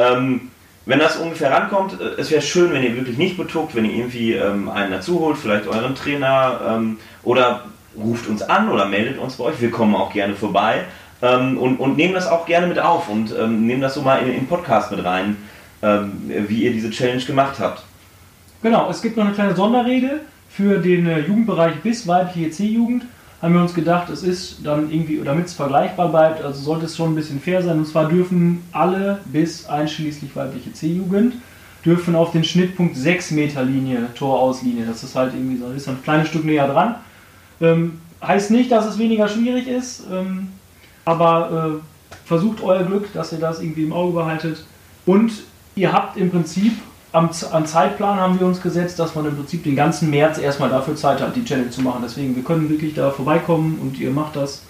Ähm, wenn das ungefähr rankommt, äh, es wäre schön, wenn ihr wirklich nicht betuckt, wenn ihr irgendwie ähm, einen dazu holt, vielleicht euren Trainer ähm, oder ruft uns an oder meldet uns bei euch. Wir kommen auch gerne vorbei ähm, und, und nehmen das auch gerne mit auf und ähm, nehmen das so mal in den Podcast mit rein, ähm, wie ihr diese Challenge gemacht habt. Genau, es gibt noch eine kleine Sonderregel für den äh, Jugendbereich bis weibliche C-Jugend. Haben wir uns gedacht, es ist dann irgendwie, damit es vergleichbar bleibt, also sollte es schon ein bisschen fair sein. Und zwar dürfen alle bis einschließlich weibliche C-Jugend dürfen auf den Schnittpunkt 6 Meter Linie, Torauslinie. Das ist halt irgendwie so, ist ein kleines Stück näher dran. Ähm, heißt nicht, dass es weniger schwierig ist, ähm, aber äh, versucht euer Glück, dass ihr das irgendwie im Auge behaltet. Und ihr habt im Prinzip am, am Zeitplan haben wir uns gesetzt, dass man im Prinzip den ganzen März erstmal dafür Zeit hat, die Challenge zu machen. Deswegen, wir können wirklich da vorbeikommen und ihr macht das.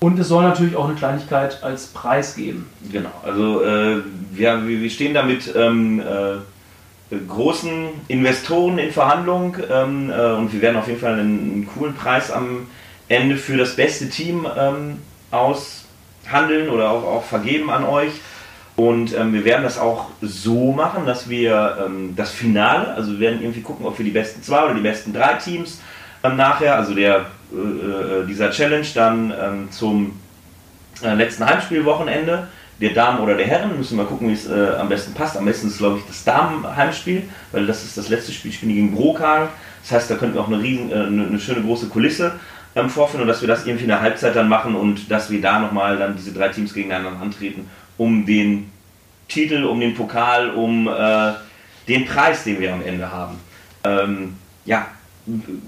Und es soll natürlich auch eine Kleinigkeit als Preis geben. Genau, also äh, wir, wir wir stehen da mit ähm, äh, großen Investoren in Verhandlung ähm, äh, und wir werden auf jeden Fall einen, einen coolen Preis am Ende für das beste Team ähm, aushandeln oder auch, auch vergeben an euch. Und ähm, wir werden das auch so machen, dass wir ähm, das Finale, also wir werden irgendwie gucken, ob wir die besten zwei oder die besten drei Teams ähm, nachher, also der, äh, äh, dieser Challenge dann ähm, zum äh, letzten Heimspielwochenende der Damen oder der Herren, müssen wir gucken, wie es äh, am besten passt. Am besten ist, glaube ich, das Damenheimspiel, weil das ist das letzte Spiel, spielen die gegen Brokal. Das heißt, da könnten wir auch eine, riesen, äh, eine, eine schöne große Kulisse ähm, vorfinden und dass wir das irgendwie in der Halbzeit dann machen und dass wir da nochmal dann diese drei Teams gegeneinander antreten, um den Titel, um den Pokal, um äh, den Preis, den wir am Ende haben. Ähm, ja,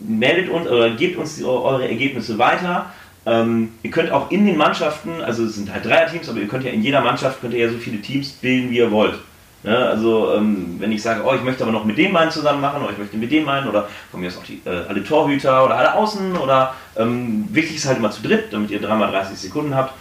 meldet uns oder gebt uns eure Ergebnisse weiter. Ähm, ihr könnt auch in den Mannschaften, also es sind halt Dreierteams, aber ihr könnt ja in jeder Mannschaft könnt ihr ja so viele Teams bilden, wie ihr wollt. Ne? Also ähm, wenn ich sage, oh, ich möchte aber noch mit dem einen zusammen machen oder ich möchte mit dem einen oder von mir ist auch die, äh, alle Torhüter oder alle Außen oder ähm, wichtig ist halt immer zu dritt, damit ihr dreimal 30 Sekunden habt.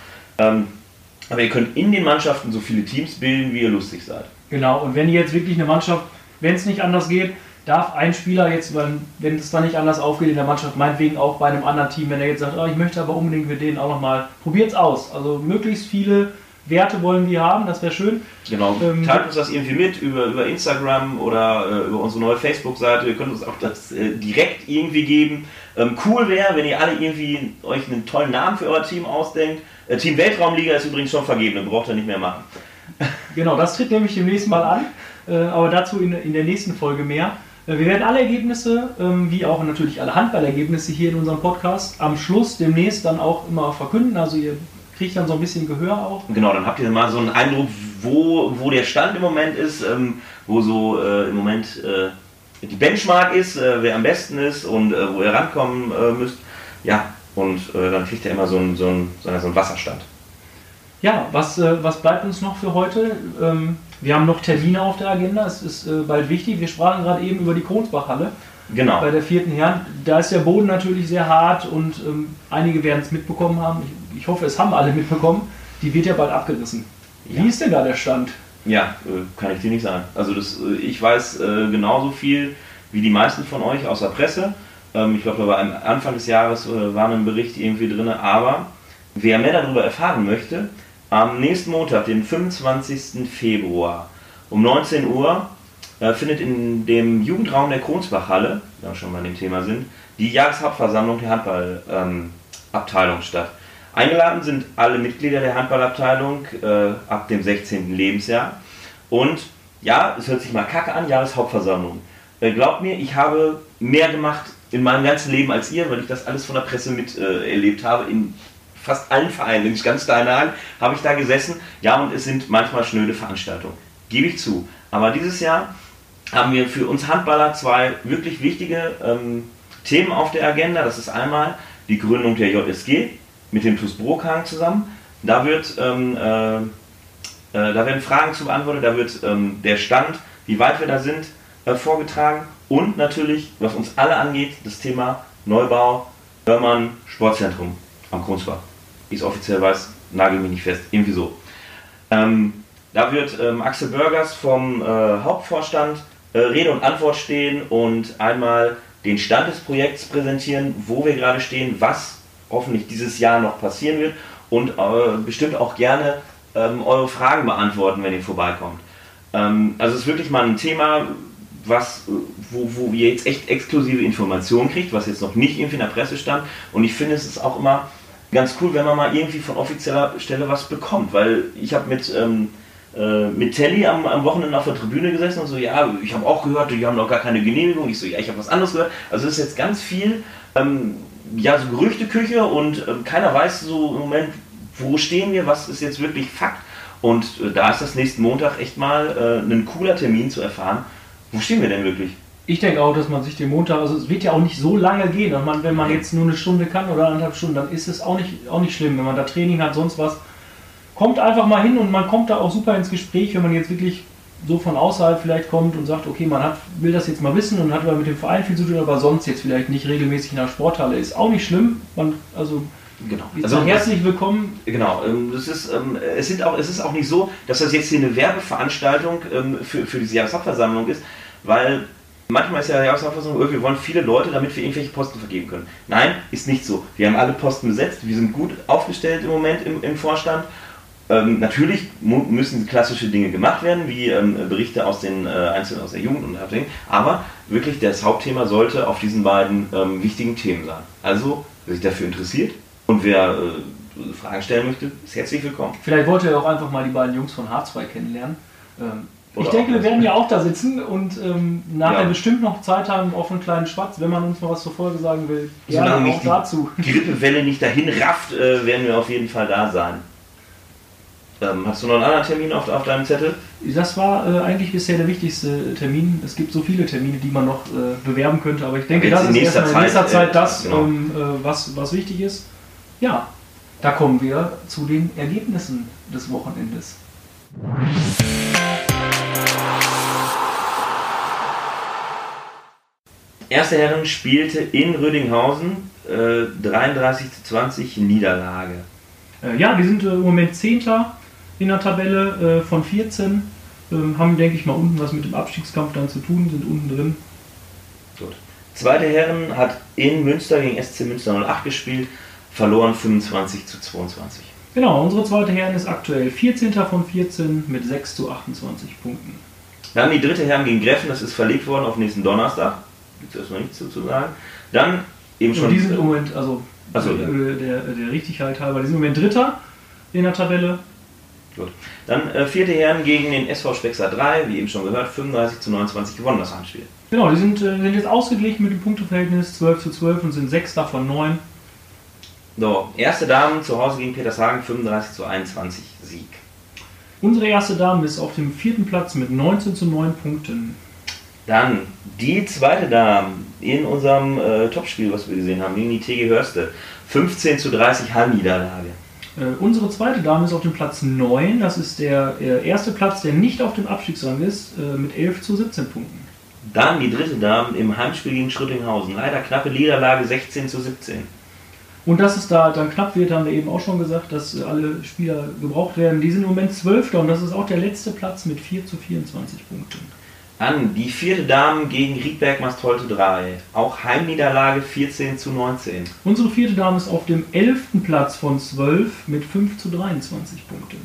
Aber ihr könnt in den Mannschaften so viele Teams bilden, wie ihr lustig seid. Genau, und wenn ihr jetzt wirklich eine Mannschaft, wenn es nicht anders geht, darf ein Spieler jetzt, wenn, wenn es dann nicht anders aufgeht in der Mannschaft, meinetwegen auch bei einem anderen Team, wenn er jetzt sagt, oh, ich möchte aber unbedingt mit denen auch nochmal, probiert es aus. Also möglichst viele Werte wollen wir haben, das wäre schön. Genau, Ähm, teilt uns das irgendwie mit über, über Instagram oder äh, über unsere neue Facebook-Seite. Ihr könnt uns auch das äh, direkt irgendwie geben. Ähm, cool wäre, wenn ihr alle irgendwie euch einen tollen Namen für euer Team ausdenkt. Äh, Team Weltraumliga ist übrigens schon vergeben, dann braucht ihr nicht mehr machen. Genau, das tritt nämlich demnächst mal an, äh, aber dazu in, in der nächsten Folge mehr. Äh, wir werden alle Ergebnisse, ähm, wie auch natürlich alle Handballergebnisse hier in unserem Podcast, am Schluss demnächst dann auch immer verkünden. Also ihr kriegt dann so ein bisschen Gehör auch. Genau, dann habt ihr mal so einen Eindruck, wo, wo der Stand im Moment ist, ähm, wo so äh, im Moment äh, die Benchmark ist, äh, wer am besten ist und äh, wo ihr rankommen äh, müsst. Ja, und äh, dann kriegt ihr immer so einen, so einen, so einen Wasserstand. Ja, was, was bleibt uns noch für heute? Ähm, wir haben noch Termine auf der Agenda, es ist bald wichtig. Wir sprachen gerade eben über die Kronsbachhalle Genau. bei der vierten Herren. Da ist der Boden natürlich sehr hart und ähm, einige werden es mitbekommen haben. Ich, ich hoffe, es haben alle mitbekommen. Die wird ja bald abgerissen. Ja. Wie ist denn da der Stand? Ja, äh, kann ich dir nicht sagen. Also das, äh, ich weiß äh, genauso viel wie die meisten von euch aus der Presse. Ähm, ich glaube, da war am Anfang des Jahres äh, war ein Bericht irgendwie drin. Aber wer mehr darüber erfahren möchte, am nächsten Montag, den 25. Februar um 19 Uhr äh, findet in dem Jugendraum der Kronsbachhalle, da wir schon mal an dem Thema sind, die Jahreshauptversammlung der Handballabteilung statt. Eingeladen sind alle Mitglieder der Handballabteilung äh, ab dem 16. Lebensjahr. Und ja, es hört sich mal kacke an, Jahreshauptversammlung. Äh, glaubt mir, ich habe mehr gemacht in meinem ganzen Leben als ihr, weil ich das alles von der Presse miterlebt äh, habe. In fast allen Vereinen, in ganz kleinen habe ich da gesessen. Ja, und es sind manchmal schnöde Veranstaltungen. Gebe ich zu. Aber dieses Jahr haben wir für uns Handballer zwei wirklich wichtige ähm, Themen auf der Agenda. Das ist einmal die Gründung der JSG mit dem TuS Brokhang zusammen. Da, wird, ähm, äh, äh, da werden Fragen zu beantwortet, da wird ähm, der Stand, wie weit wir da sind, äh, vorgetragen. Und natürlich, was uns alle angeht, das Thema Neubau, Hörmann, Sportzentrum am Kronsbach. Wie es offiziell weiß, nagel mich nicht fest, irgendwie so. Ähm, da wird ähm, Axel Bürgers vom äh, Hauptvorstand Rede und Antwort stehen und einmal den Stand des Projekts präsentieren, wo wir gerade stehen, was hoffentlich dieses Jahr noch passieren wird und äh, bestimmt auch gerne ähm, eure Fragen beantworten, wenn ihr vorbeikommt. Ähm, also es ist wirklich mal ein Thema, was, äh, wo, wo ihr jetzt echt exklusive Informationen kriegt, was jetzt noch nicht irgendwie in der Presse stand. Und ich finde, es ist auch immer ganz cool, wenn man mal irgendwie von offizieller Stelle was bekommt, weil ich habe mit ähm, äh, mit Telly am, am Wochenende auf der Tribüne gesessen und so, ja, ich habe auch gehört, die haben noch gar keine Genehmigung. Ich so, ja, ich habe was anderes gehört. Also es ist jetzt ganz viel, ähm, ja, so Gerüchteküche und ähm, keiner weiß so im Moment, wo stehen wir, was ist jetzt wirklich Fakt. Und äh, da ist das nächsten Montag echt mal äh, ein cooler Termin zu erfahren, wo stehen wir denn wirklich. Ich denke auch, dass man sich den Montag, also es wird ja auch nicht so lange gehen. Und man, wenn man jetzt nur eine Stunde kann oder anderthalb Stunden, dann ist es auch nicht, auch nicht schlimm, wenn man da Training hat, sonst was. Kommt einfach mal hin und man kommt da auch super ins Gespräch, wenn man jetzt wirklich so von außerhalb vielleicht kommt und sagt, okay, man hat, will das jetzt mal wissen und hat aber mit dem Verein viel zu tun, aber sonst jetzt vielleicht nicht regelmäßig in der Sporthalle, ist auch nicht schlimm. Man, also Genau. also herzlich willkommen. Genau, ähm, das ist, ähm, es, sind auch, es ist auch nicht so, dass das jetzt hier eine Werbeveranstaltung ähm, für, für diese Jahreshauptversammlung ist, weil manchmal ist ja die Jahreshauptversammlung, wir wollen viele Leute, damit wir irgendwelche Posten vergeben können. Nein, ist nicht so. Wir haben alle Posten besetzt, wir sind gut aufgestellt im Moment im, im Vorstand. Ähm, natürlich müssen klassische Dinge gemacht werden, wie ähm, Berichte aus den äh, Einzelnen aus der Jugend und Abteilung, aber wirklich das Hauptthema sollte auf diesen beiden ähm, wichtigen Themen sein. Also, wer sich dafür interessiert und wer äh, Fragen stellen möchte, ist herzlich willkommen. Vielleicht wollt ihr auch einfach mal die beiden Jungs von H2 kennenlernen. Ähm, ich denke, wir werden ja auch da sitzen und ähm, nachher Ja. bestimmt noch Zeit haben auf einen kleinen Schwatz, wenn man uns mal was zur Folge sagen will. Gerne mich auch die dazu. Grippewelle nicht dahin rafft, äh, werden wir auf jeden Fall da sein. Ähm, hast du noch einen anderen Termin auf, auf deinem Zettel? Das war äh, eigentlich bisher der wichtigste Termin. Es gibt so viele Termine, die man noch äh, bewerben könnte, aber ich denke, aber das ist Zeit, in nächster Zeit äh, das, genau. um, was, was wichtig ist. Ja, da kommen wir zu den Ergebnissen des Wochenendes. Erste Herren spielte in Rödinghausen äh, 33 zu 20 Niederlage. Äh, ja, wir sind äh, im Moment Zehnter in der Tabelle äh, von 14. Ähm, haben, denke ich mal, unten was mit dem Abstiegskampf dann zu tun, sind unten drin. Gut. Zweite Herren hat in Münster gegen SC Münster 08 gespielt, verloren 25 zu 22. Genau, unsere zweite Herren ist aktuell 14. von 14 mit 6 zu 28 Punkten. Dann die dritte Herren gegen Greffen, das ist verlegt worden auf nächsten Donnerstag. Gibt es erstmal nichts zu sagen. Dann eben schon. Und die sind im Moment, also so, ja. der, der Richtigkeit halber, die sind im Moment Dritter in der Tabelle. Gut. Dann äh, vierte Herren gegen den SV Spexer 3, wie eben schon gehört, 35 zu 29 gewonnen das Heimspiel. Genau, die sind, äh, sind jetzt ausgeglichen mit dem Punkteverhältnis 12 zu 12 und sind Sechster von 9. So, erste Damen zu Hause gegen Petershagen 35 zu 21 Sieg. Unsere erste Dame ist auf dem vierten Platz mit 19 zu 9 Punkten. Dann die zweite Dame in unserem äh, Topspiel, was wir gesehen haben, gegen die TG Hörste. 15 zu 30 Heimniederlage. Äh, unsere zweite Dame ist auf dem Platz 9. Das ist der äh, erste Platz, der nicht auf dem Abstiegsrang ist, äh, mit 11 zu 17 Punkten. Dann die dritte Dame im Heimspiel gegen Schrödinghausen. Leider knappe Niederlage 16 zu 17. Und dass es da dann knapp wird, haben wir eben auch schon gesagt, dass äh, alle Spieler gebraucht werden. Die sind im Moment 12. und das ist auch der letzte Platz mit 4 zu 24 Punkten. An die vierte Dame gegen Riedberg Mastolte 3. Auch Heimniederlage 14 zu 19. Unsere vierte Dame ist auf dem 11. Platz von 12 mit 5 zu 23 Punkten.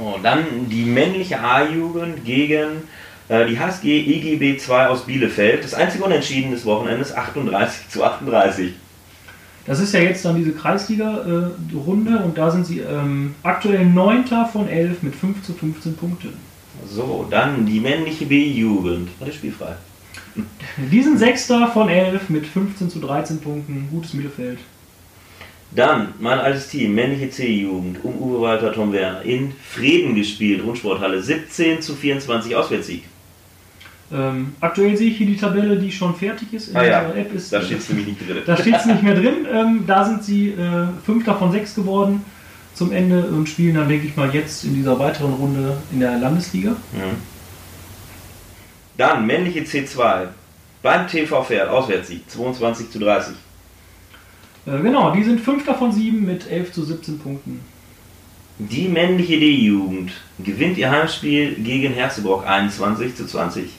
Oh, dann die männliche A-Jugend gegen äh, die HSG EGB 2 aus Bielefeld. Das einzige Unentschieden des Wochenendes 38 zu 38. Das ist ja jetzt dann diese Kreisliga-Runde und da sind sie ähm, aktuell 9. von 11 mit 5 zu 15 Punkten. So, dann die männliche B-Jugend. War das spielfrei? Die sind 6. von 11 mit 15 zu 13 Punkten. Gutes Mittelfeld. Dann mein altes Team, männliche C-Jugend, um Uwe Walter, Tom Werner, in Frieden gespielt, Rundsporthalle, 17 zu 24 Auswärtssieg. Ähm, aktuell sehe ich hier die Tabelle, die schon fertig ist. In Ah ja, App ist, Da steht es nämlich nicht drin. Da steht es nicht mehr drin. Ähm, da sind sie äh, Fünfter von sechs geworden zum Ende und spielen dann, denke ich mal, jetzt in dieser weiteren Runde in der Landesliga. Mhm. Dann männliche C2, beim TV Pferd, Auswärtssieg, 22 zu 30. Äh, genau, die sind Fünfter von sieben mit 11 zu 17 Punkten. Die männliche D-Jugend gewinnt ihr Heimspiel gegen Herzebrock 21 zu 20.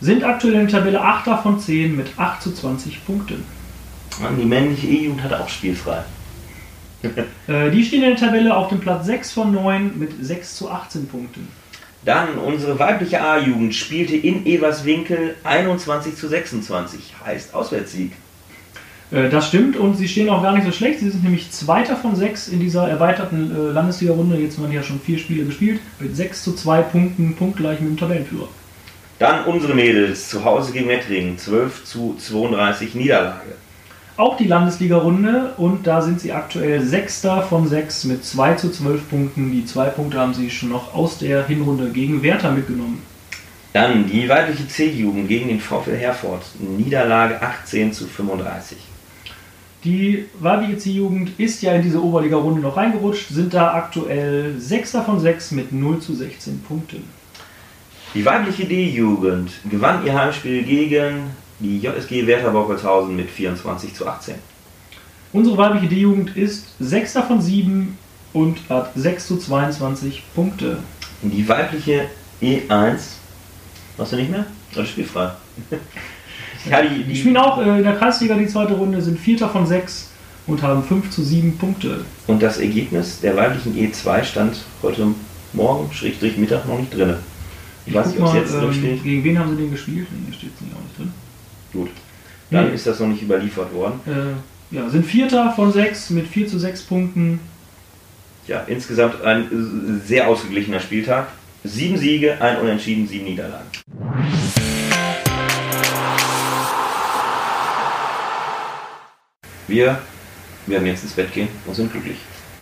Sind aktuell in der Tabelle Achter von 10 mit 8 zu 20 Punkten. Mann, die männliche E-Jugend hat auch spielfrei. Äh, die stehen in der Tabelle auf dem Platz 6 von 9 mit 6 zu 18 Punkten. Dann unsere weibliche A-Jugend spielte in Everswinkel 21 zu 26, heißt Auswärtssieg. Äh, das stimmt und sie stehen auch gar nicht so schlecht. Sie sind nämlich Zweiter von 6 in dieser erweiterten äh, Landesliga-Runde. Jetzt haben wir ja schon vier Spiele gespielt. Mit 6 zu 2 Punkten, punktgleich mit dem Tabellenführer. Dann unsere Mädels zu Hause gegen Mettringen 12 zu 32 Niederlage. Auch die Landesliga-Runde und da sind sie aktuell Sechster von 6 mit 2 zu 12 Punkten. Die zwei Punkte haben sie schon noch aus der Hinrunde gegen Werther mitgenommen. Dann die weibliche C-Jugend gegen den VfL Herford, Niederlage 18 zu 35. Die weibliche C-Jugend ist ja in diese Oberliga-Runde noch reingerutscht, sind da aktuell Sechster von 6 mit 0 zu 16 Punkten. Die weibliche D-Jugend gewann ihr Heimspiel gegen die JSG Werther Bockelshausen mit 24 zu 18. Unsere weibliche D-Jugend ist Sechster von 7 und hat 6 zu 22 Punkte. Die weibliche E1, hast du nicht mehr? Oder spielfrei? ja, die, Die spielen auch äh, in der Kreisliga die zweite Runde, sind Vierter von 6 und haben 5 zu 7 Punkte. Und das Ergebnis der weiblichen E2 stand heute Morgen, Schrägstrich Mittag, noch nicht drin. Ich weiß guck nicht, ob es jetzt drin ähm, steht. Gegen wen haben sie den gespielt? Nee, hier steht es nicht auch nicht drin. Gut. Dann Nee. ist das noch nicht überliefert worden. Äh, ja, sind Vierter von 6 mit 4 zu 6 Punkten. Ja, insgesamt ein sehr ausgeglichener Spieltag. Sieben Siege, ein Unentschieden, sieben Niederlagen. Wir werden jetzt ins Bett gehen und sind glücklich.